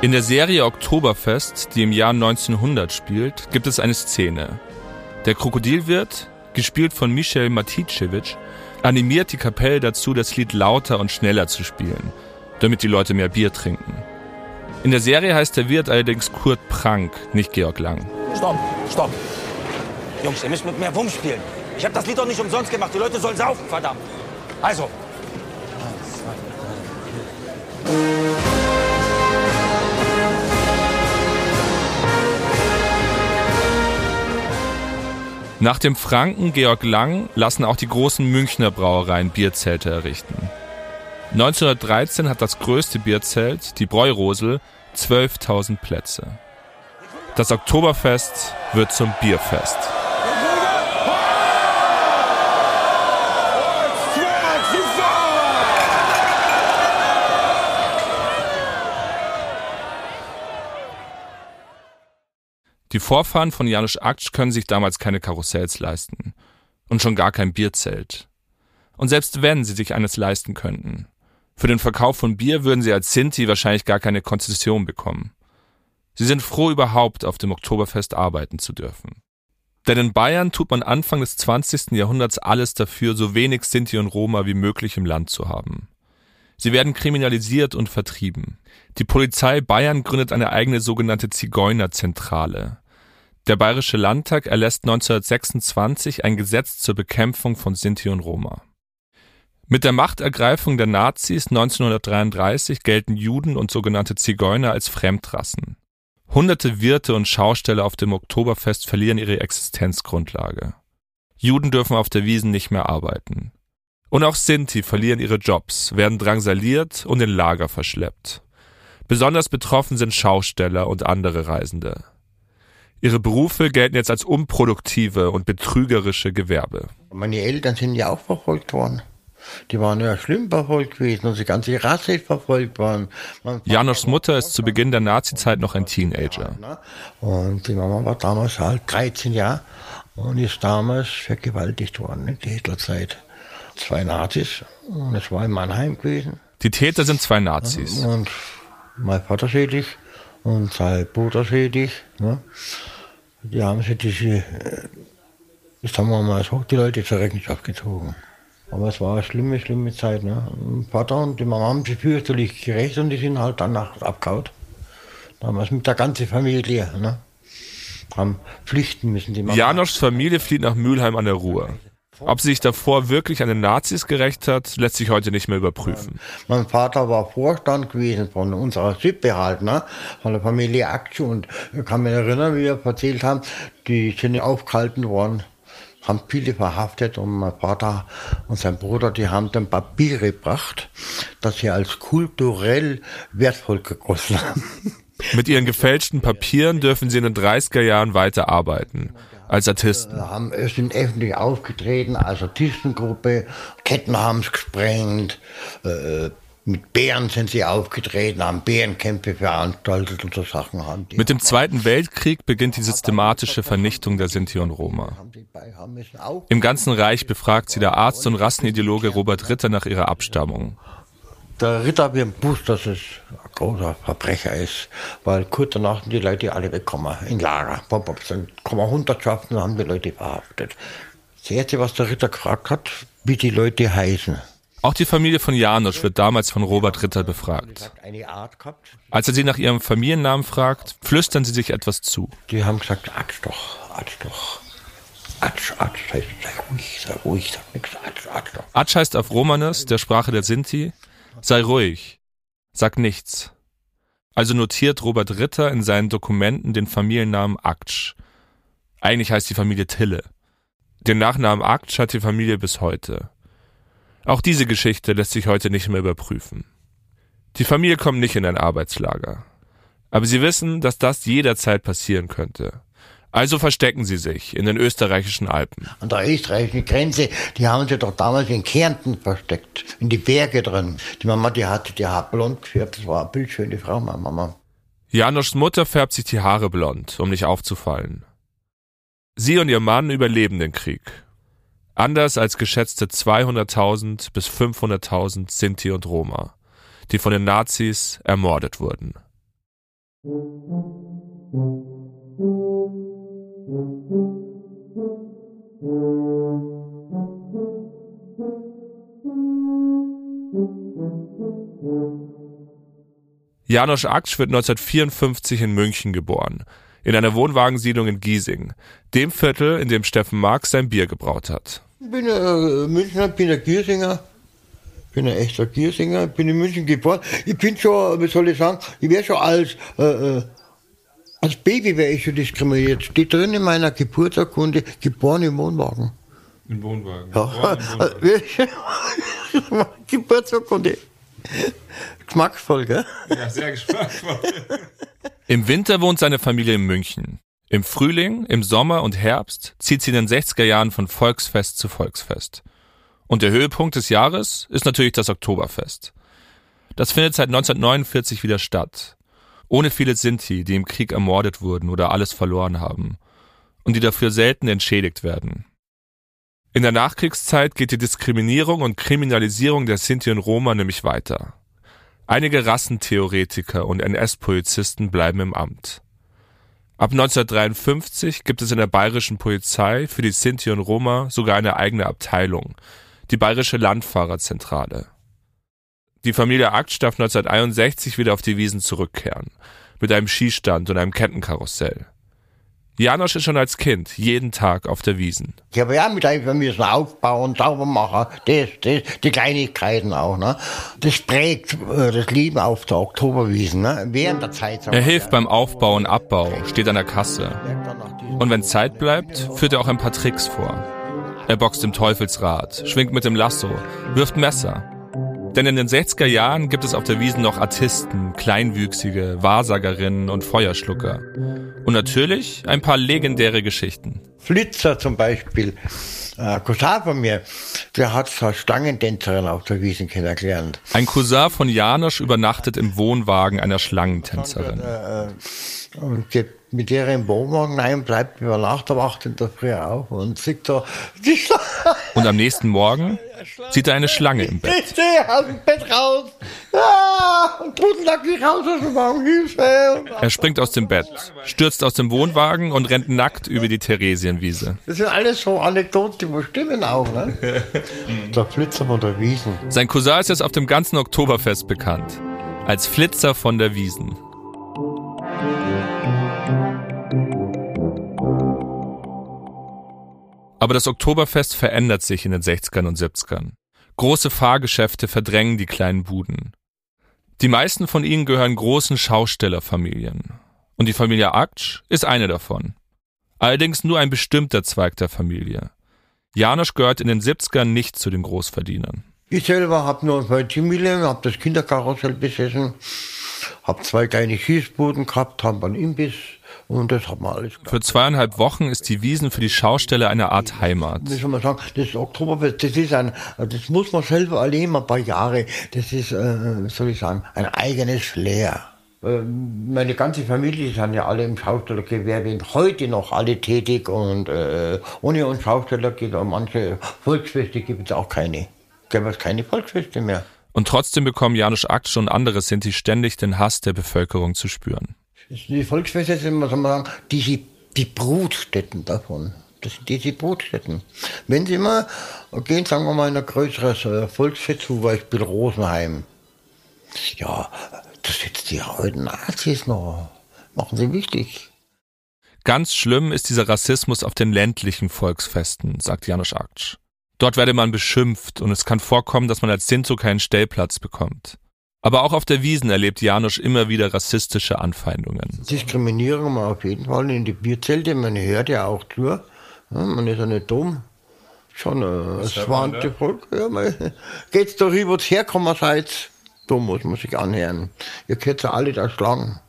In der Serie Oktoberfest, die im Jahr 1900 spielt, gibt es eine Szene. Der Krokodilwirt, gespielt von Michel Maticevic, animiert die Kapelle dazu, das Lied lauter und schneller zu spielen, damit die Leute mehr Bier trinken. In der Serie heißt der Wirt allerdings Kurt Prank, nicht Georg Lang. Stopp, stopp. Jungs, ihr müsst mit mehr Wumm spielen. Ich habe das Lied doch nicht umsonst gemacht. Die Leute sollen saufen, verdammt. Also. Nach dem Franken Georg Lang lassen auch die großen Münchner Brauereien Bierzelte errichten. 1913 hat das größte Bierzelt, die Bräurosel, 12.000 Plätze. Das Oktoberfest wird zum Bierfest. Die Vorfahren von Janusz Aktsch können sich damals keine Karussells leisten. Und schon gar kein Bierzelt. Und selbst wenn sie sich eines leisten könnten. Für den Verkauf von Bier würden sie als Sinti wahrscheinlich gar keine Konzession bekommen. Sie sind froh überhaupt auf dem Oktoberfest arbeiten zu dürfen. Denn in Bayern tut man Anfang des 20. Jahrhunderts alles dafür, so wenig Sinti und Roma wie möglich im Land zu haben. Sie werden kriminalisiert und vertrieben. Die Polizei Bayern gründet eine eigene sogenannte Zigeunerzentrale. Der Bayerische Landtag erlässt 1926 ein Gesetz zur Bekämpfung von Sinti und Roma. Mit der Machtergreifung der Nazis 1933 gelten Juden und sogenannte Zigeuner als Fremdrassen. Hunderte Wirte und Schausteller auf dem Oktoberfest verlieren ihre Existenzgrundlage. Juden dürfen auf der Wiesen nicht mehr arbeiten. Und auch Sinti verlieren ihre Jobs, werden drangsaliert und in Lager verschleppt. Besonders betroffen sind Schausteller und andere Reisende. Ihre Berufe gelten jetzt als unproduktive und betrügerische Gewerbe. Meine Eltern sind ja auch verfolgt worden. Die waren ja schlimm verfolgt gewesen und die ganze Rasse ist verfolgt worden. Janoschs Mutter ist zu Beginn der Nazizeit noch ein Teenager. Und die Mama war damals halt 13 Jahre und ist damals vergewaltigt worden in der Hitlerzeit. Zwei Nazis und es war in Mannheim gewesen. Die Täter sind zwei Nazis. Und Mein Vater schädig und sein Bruder schädig. Ne? Die haben sich diese, äh, sagen wir mal so, die Leute zur Rechenschaft gezogen. Aber es war eine schlimme, schlimme Zeit. Ne? Mein Vater und die Mama haben sich fürchterlich gerecht und die sind halt danach abgehauen. Damals mit der ganzen Familie. Ne? Haben flüchten müssen. Die Mama. Janoschs Familie flieht nach Mülheim an der Ruhr. Ob sie sich davor wirklich an den Nazis gerecht hat, lässt sich heute nicht mehr überprüfen. Mein Vater war Vorstand gewesen von unserer Sippe halt, ne? von der Familie Aktion. Und ich kann mich erinnern, wie wir erzählt haben, die sind aufgehalten worden, haben viele verhaftet und mein Vater und sein Bruder, die haben dann Papiere gebracht, dass sie als kulturell wertvoll gegossen haben. Mit ihren gefälschten Papieren dürfen sie in den 30er Jahren weiter arbeiten. Als Artisten. Haben, sind öffentlich aufgetreten als Artistengruppe. Ketten haben es gesprengt. Äh, mit Bären sind sie aufgetreten, haben Bärenkämpfe veranstaltet und so Sachen haben die. Mit dem Zweiten Weltkrieg beginnt die systematische Vernichtung der Sinti und Roma. Im ganzen Reich befragt sie der Arzt und Rassenideologe Robert Ritter nach ihrer Abstammung. Der Ritter hat mir gewusst, dass es ein großer Verbrecher ist, weil kurz danach sind die Leute alle weggekommen, in Lager. Sind kommen Hundertschaften und haben die Leute verhaftet. Das erste, was der Ritter gefragt hat, wie die Leute heißen. Auch die Familie von Janosch wird damals von Robert Ritter befragt. Als er sie nach ihrem Familiennamen fragt, flüstern sie sich etwas zu. Die haben gesagt, Atsch doch, Atsch doch. Atsch, Atsch, sei ruhig, sei ruhig, sag nichts, Atsch, Atsch doch. Atsch heißt auf Romanes, der Sprache der Sinti, sei ruhig, sag nichts. Also notiert Robert Ritter in seinen Dokumenten den Familiennamen Aktsch. Eigentlich heißt die Familie Tille. Den Nachnamen Aktsch hat die Familie bis heute. Auch diese Geschichte lässt sich heute nicht mehr überprüfen. Die Familie kommt nicht in ein Arbeitslager. Aber sie wissen, dass das jederzeit passieren könnte. Also verstecken sie sich in den österreichischen Alpen. An der österreichischen Grenze, die haben sie doch damals in Kärnten versteckt, in die Berge drin. Die Mama, die hatte die Haare blond gefärbt, das war eine bildschöne Frau, meine Mama. Janoschs Mutter färbt sich die Haare blond, um nicht aufzufallen. Sie und ihr Mann überleben den Krieg. Anders als geschätzte 200.000 bis 500.000 Sinti und Roma, die von den Nazis ermordet wurden. Janosch Aksch wird 1954 in München geboren, in einer Wohnwagensiedlung in Giesing, dem Viertel, in dem Steffen Marx sein Bier gebraut hat. Ich bin äh, Münchner, bin ein Giersinger, bin ein echter Giersinger, bin in München geboren. Ich bin schon, wie soll ich sagen, ich wäre schon als, äh, äh als Baby wäre ich schon diskriminiert. Steht drin in meiner Geburtsurkunde, geboren im Wohnwagen. Im Wohnwagen. Ja, Geburtsurkunde. Geschmacksvoll, gell? Ja, sehr geschmacksvoll. Im Winter wohnt seine Familie in München. Im Frühling, im Sommer und Herbst zieht sie in den 60er Jahren von Volksfest zu Volksfest. Und der Höhepunkt des Jahres ist natürlich das Oktoberfest. Das findet seit 1949 wieder statt. Ohne viele Sinti, die im Krieg ermordet wurden oder alles verloren haben. Und die dafür selten entschädigt werden. In der Nachkriegszeit geht die Diskriminierung und Kriminalisierung der Sinti und Roma nämlich weiter. Einige Rassentheoretiker und NS-Polizisten bleiben im Amt. Ab 1953 gibt es in der bayerischen Polizei für die Sinti und Roma sogar eine eigene Abteilung, die Bayerische Landfahrerzentrale. Die Familie Aktsch darf 1961 wieder auf die Wiesen zurückkehren, mit einem Skistand und einem Kettenkarussell. Janosch ist schon als Kind jeden Tag auf der Wiesen. Ich habe ja mit einfach müssen aufbauen, sauber machen, das, das, die Kleinigkeiten auch. Ne? Das prägt äh, das Leben auf der Oktoberwiesen. Ne? Während der Zeit. Er hilft beim Aufbau und Abbau, steht an der Kasse. Und wenn Zeit bleibt, führt er auch ein paar Tricks vor. Er boxt im Teufelsrad, schwingt mit dem Lasso, wirft Messer. Denn in den 60er Jahren gibt es auf der Wiesen noch Artisten, Kleinwüchsige, Wahrsagerinnen und Feuerschlucker. Und natürlich ein paar legendäre Geschichten. Flitzer zum Beispiel, äh, Cousin von mir, der hat so Stangendänzerin auf der Wiesen kennengelernt. Ein Cousin von Janosch übernachtet im Wohnwagen einer Schlangentänzerin. Äh, Und geht mit ihr im Wohnwagen rein, bleibt über Nacht, aber 8 in der Früh auf und sieht da die Schlange. Und am nächsten Morgen sieht er eine Schlange im Bett. Ich stehe aus dem Bett raus. Ja, und drunten lag ich raus aus dem Wagen. Hilfe. Er springt aus dem Bett, stürzt aus dem Wohnwagen und rennt nackt über die Theresienwiese. Das sind alles so Anekdoten, die stimmen auch. Ne? der Flitzer von der Wiesen. Sein Cousin ist jetzt auf dem ganzen Oktoberfest bekannt. Als Flitzer von der Wiesen. Aber das Oktoberfest verändert sich in den 60ern und 70ern. Große Fahrgeschäfte verdrängen die kleinen Buden. Die meisten von ihnen gehören großen Schaustellerfamilien. Und die Familie Aktsch ist eine davon. Allerdings nur ein bestimmter Zweig der Familie. Janosch gehört in den 70ern nicht zu den Großverdienern. Ich selber habe nur zwei Familien, habe das Kinderkarussell besessen, habe zwei kleine Schießbuden gehabt, habe einen Imbiss und das hat man alles gehabt. Für zweieinhalb Wochen ist die Wiesen für die Schausteller eine Art Heimat. Das man sagen, das Oktoberfest, das ist ein, das muss man selber erleben, ein paar Jahre. Das ist, äh, soll ich sagen, ein eigenes Flair. Äh, Meine ganze Familie sind ja alle im Schaustellergewerbe und heute noch alle tätig und äh, ohne uns Schausteller geht auch manche Volksfeste gibt es auch keine. Gäbe es keine Volksfeste mehr. Und trotzdem bekommen Janusz Aktsch und andere Sinti ständig den Hass der Bevölkerung zu spüren. Die Volksfeste sind, muss man sagen, die, die Brutstätten davon. Das sind diese Brutstätten. Wenn Sie mal gehen, sagen wir mal, in ein größeres äh, Volksfest, zum Beispiel Rosenheim. Ja, da sitzen die alten Nazis noch. Machen sie wichtig. Ganz schlimm ist dieser Rassismus auf den ländlichen Volksfesten, sagt Janusz Aktsch. Dort werde man beschimpft und es kann vorkommen, dass man als Sinto keinen Stellplatz bekommt. Aber auch auf der Wiesen erlebt Janusz immer wieder rassistische Anfeindungen. Diskriminierung mal auf jeden Fall in die Bierzelte. Man hört ja auch zu. Man ist ja nicht dumm. Schon äh, das schwante Volk. Ja, man, geht's da rüber, wo's herkommen seid. Dumm muss man sich anhören. Ihr könnt ja alle da schlagen.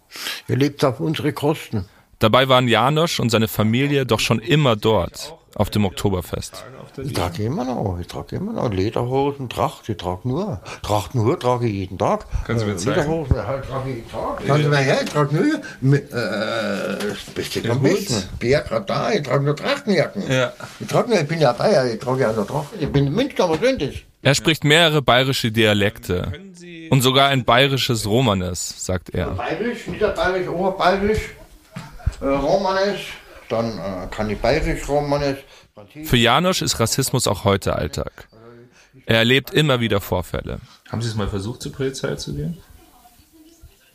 Ihr lebt auf unsere Kosten. Dabei waren Janosch und seine Familie doch schon immer dort, auf dem Oktoberfest. Ich trage immer noch, ich trage immer noch Lederhosen, Tracht, ich trage nur. Tracht nur trage ich jeden Tag. Kannst du mir Äh, zeigen? Lederhosen halt, trage ich jeden Tag. Kannst du mir her, ich trage nur. Mit, äh, das Beste am besten. Bär gerade da, ich trage nur Trachtenjacken. Ja. Ich trage nur, ich bin ja Bayer, ich trage ja nur Trachten. Ich bin Münchner, was sind das? Er spricht mehrere bayerische Dialekte und sogar ein bayerisches Romanes, sagt er. Bayerisch, Niederbayerisch, Oberbayerisch, äh, Romanes, dann äh, kann ich Bayerisch, Romanes. Für Janosch ist Rassismus auch heute Alltag. Er erlebt immer wieder Vorfälle. Haben Sie es mal versucht, zur Polizei zu gehen?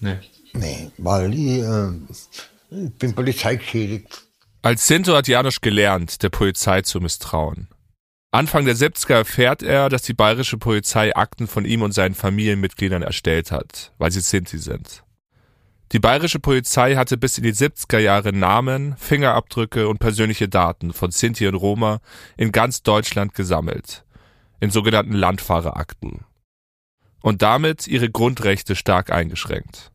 Nee. Nee, weil ich, äh, ich bin polizeigeschädigt. Als Sinto hat Janosch gelernt, der Polizei zu misstrauen. Anfang der 70er erfährt er, dass die bayerische Polizei Akten von ihm und seinen Familienmitgliedern erstellt hat, weil sie Sinti sind. Die bayerische Polizei hatte bis in die 70er Jahre Namen, Fingerabdrücke und persönliche Daten von Sinti und Roma in ganz Deutschland gesammelt, in sogenannten Landfahrerakten. Und damit ihre Grundrechte stark eingeschränkt.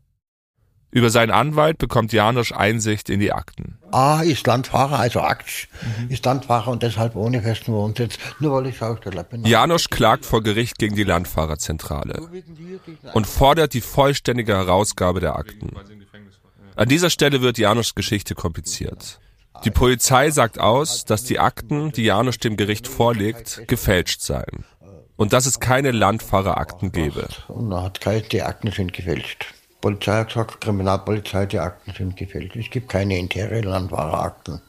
Über seinen Anwalt bekommt Janosch Einsicht in die Akten. A ist Landfahrer, also Aktsch ist Landfahrer und deshalb ohne festen Wohnsitz, nur weil ich Schausteller bin. Janosch klagt vor Gericht gegen die Landfahrerzentrale und fordert die vollständige Herausgabe der Akten. An dieser Stelle wird Janoschs Geschichte kompliziert. Die Polizei sagt aus, dass die Akten, die Janosch dem Gericht vorlegt, gefälscht seien und dass es keine Landfahrerakten gebe. Und er hat geheißen, die Akten sind gefälscht. Polizei hat gesagt, Kriminalpolizei, die Akten sind gefälscht. Es gibt keine internen Landfahrerakten.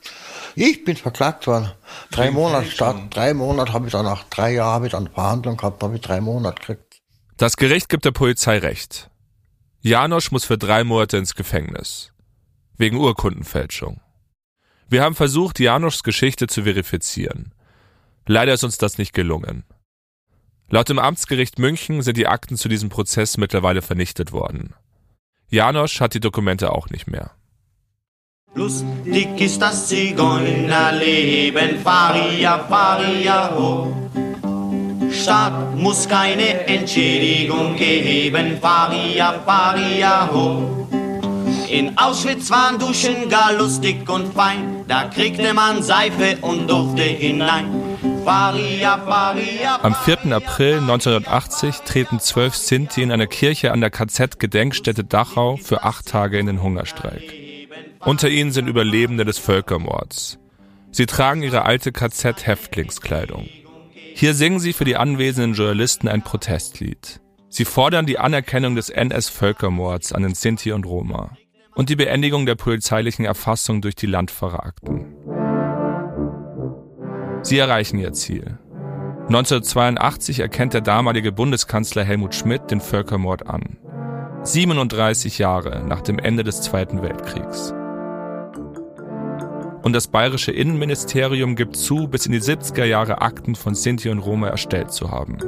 Ich bin verklagt worden. Drei Monate, statt, drei Monate habe ich dann, nach drei Jahren habe ich dann Verhandlung gehabt, habe ich drei Monate gekriegt. Das Gericht gibt der Polizei recht. Janosch muss für drei Monate ins Gefängnis. Wegen Urkundenfälschung. Wir haben versucht, Janoschs Geschichte zu verifizieren. Leider ist uns das nicht gelungen. Laut dem Amtsgericht München sind die Akten zu diesem Prozess mittlerweile vernichtet worden. Janosch hat die Dokumente auch nicht mehr. Lustig ist das Zigeunerleben, Faria, Faria, ho. Staat muss keine Entschädigung geben, Faria, Faria, ho. In Auschwitz waren Duschen gar lustig und fein, da kriegte man Seife und durfte hinein. Am 4. April 1980 treten zwölf Sinti in einer Kirche an der KZ-Gedenkstätte Dachau für acht Tage in den Hungerstreik. Unter ihnen sind Überlebende des Völkermords. Sie tragen ihre alte KZ-Häftlingskleidung. Hier singen sie für die anwesenden Journalisten ein Protestlied. Sie fordern die Anerkennung des NS-Völkermords an den Sinti und Roma und die Beendigung der polizeilichen Erfassung durch die Landfahrerakten. Sie erreichen ihr Ziel. 1982 erkennt der damalige Bundeskanzler Helmut Schmidt den Völkermord an. 37 Jahre nach dem Ende des Zweiten Weltkriegs. Und das bayerische Innenministerium gibt zu, bis in die 70er Jahre Akten von Sinti und Roma erstellt zu haben.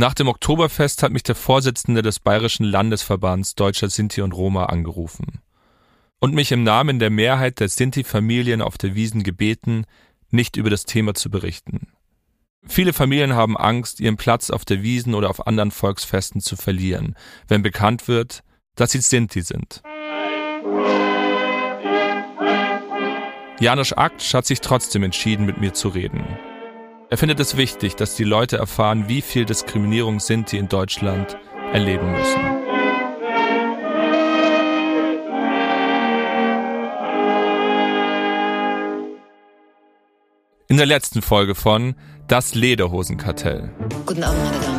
Nach dem Oktoberfest hat mich der Vorsitzende des Bayerischen Landesverbands Deutscher Sinti und Roma angerufen und mich im Namen der Mehrheit der Sinti-Familien auf der Wiesen gebeten, nicht über das Thema zu berichten. Viele Familien haben Angst, ihren Platz auf der Wiesen oder auf anderen Volksfesten zu verlieren, wenn bekannt wird, dass sie Sinti sind. Janusz Aktsch hat sich trotzdem entschieden, mit mir zu reden. Er findet es wichtig, dass die Leute erfahren, wie viel Diskriminierung Sinti in Deutschland erleben müssen. In der letzten Folge von Das Lederhosenkartell. Guten Abend, meine Damen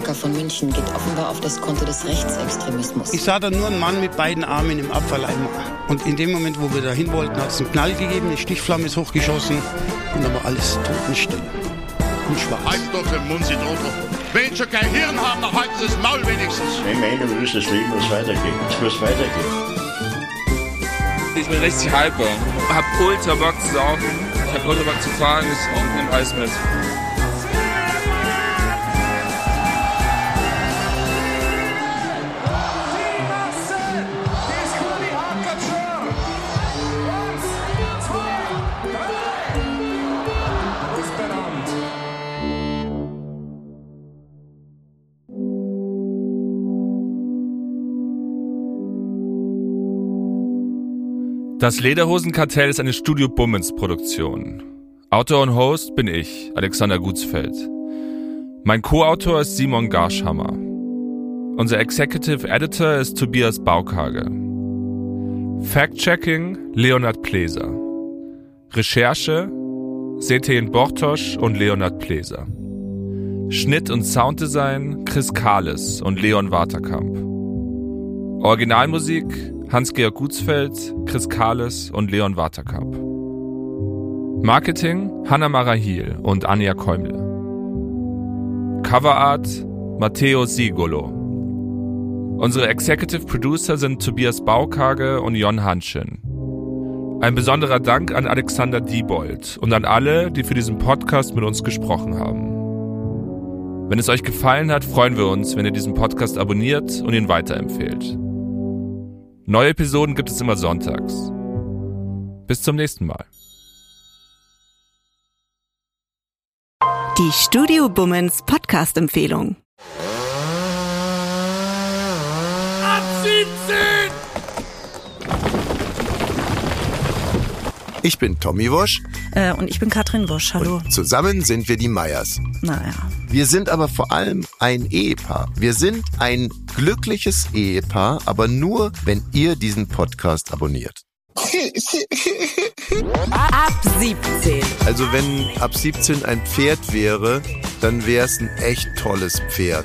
Oppenmassaker von München geht offenbar auf das Konto des Rechtsextremismus. Ich sah da nur einen Mann mit beiden Armen im Abfalleimer. Und in dem Moment, wo wir da hin wollten, hat es einen Knall gegeben, eine Stichflamme ist hochgeschossen und dann war alles totenstill und schwarz. Halt doch den Mund, Sie Trottel. Wenn schon kein Hirn haben, dann halten Sie das Maul wenigstens. Ich meine, muss das Leben muss weitergehen. Es muss weitergehen. Ich bin richtig hyper. Hab ultra Bock zu saufen. Ich hab ultra Bock zu fahren. Ich nehme alles mit. Das Lederhosenkartell ist eine Studio Bummens Produktion. Autor und Host bin ich, Alexander Gutsfeld. Mein Co-Autor ist Simon Garschhammer. Unser Executive Editor ist Tobias Baukage. Fact-Checking Leonard Pleser. Recherche Setien Bortosch und Leonard Pleser. Schnitt und Sounddesign Chris Kahles und Leon Waterkamp. Originalmusik Hans-Georg Gutsfeld, Chris Kahles und Leon Waterkamp. Marketing Hanna Marahil und Anja Käumle. Coverart Matteo Sigolo. Unsere Executive Producer sind Tobias Baukage und Jon Hanschen. Ein besonderer Dank an Alexander Diebold und an alle, die für diesen Podcast mit uns gesprochen haben. Wenn es euch gefallen hat, freuen wir uns, wenn ihr diesen Podcast abonniert und ihn weiterempfehlt. Neue Episoden gibt es immer sonntags. Bis zum nächsten Mal. Die Studio Bummens Podcast-Empfehlung. Ich bin Tommy Wosch. Äh, und ich bin Katrin Wosch. Hallo. Und zusammen sind wir die Meyers. Naja. Wir sind aber vor allem ein Ehepaar. Wir sind ein glückliches Ehepaar, aber nur, wenn ihr diesen Podcast abonniert. Ab 17. Also wenn ab 17 ein Pferd wäre, dann wäre es ein echt tolles Pferd.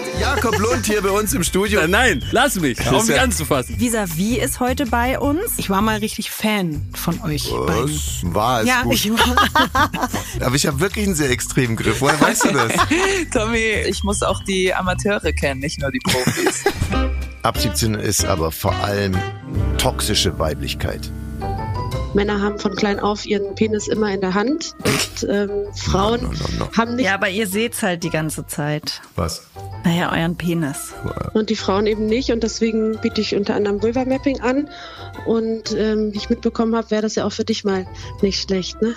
Jakob Lund hier bei uns im Studio. Nein, lass mich. Auf mich anzufassen. Visavi ist heute bei uns. Ich war mal richtig Fan von euch beiden. Was? War es Ja, gut. ich war. Aber ich habe wirklich einen sehr extremen Griff. Woher weißt du das? Tommy, ich muss auch die Amateure kennen, nicht nur die Profis. Ab 17 ist aber vor allem toxische Weiblichkeit. Männer haben von klein auf ihren Penis immer in der Hand und ähm, Frauen haben nicht. Ja, aber ihr seht's halt die ganze Zeit. Was? Naja, euren Penis. und die Frauen eben nicht. Und deswegen biete ich unter anderem Vulva Mapping an. Und ähm, wie ich mitbekommen habe, wäre das ja auch für dich mal nicht schlecht, ne?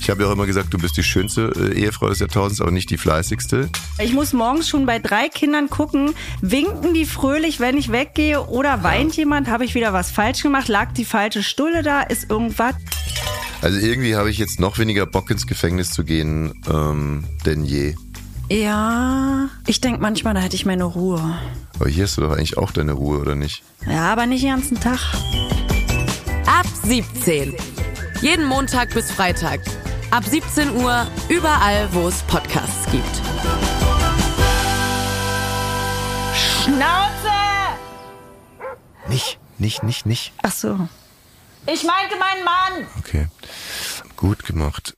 Ich habe ja auch immer gesagt, du bist die schönste äh, Ehefrau des Jahrtausends, aber nicht die fleißigste. Ich muss morgens schon bei drei Kindern gucken, winken die fröhlich, wenn ich weggehe oder weint jemand, habe ich wieder was falsch gemacht, lag die falsche Stulle da, ist irgendwas. Also irgendwie habe ich jetzt noch weniger Bock ins Gefängnis zu gehen ähm, denn je. Ja, ich denke manchmal, da hätte ich meine Ruhe. Aber hier hast du doch eigentlich auch deine Ruhe, oder nicht? Ja, aber nicht den ganzen Tag. Ab 17. Jeden Montag bis Freitag. Ab 17 Uhr überall, wo es Podcasts gibt. Schnauze! Nicht, nicht, nicht, nicht. Ach so. Ich meinte meinen Mann! Okay. Gut gemacht.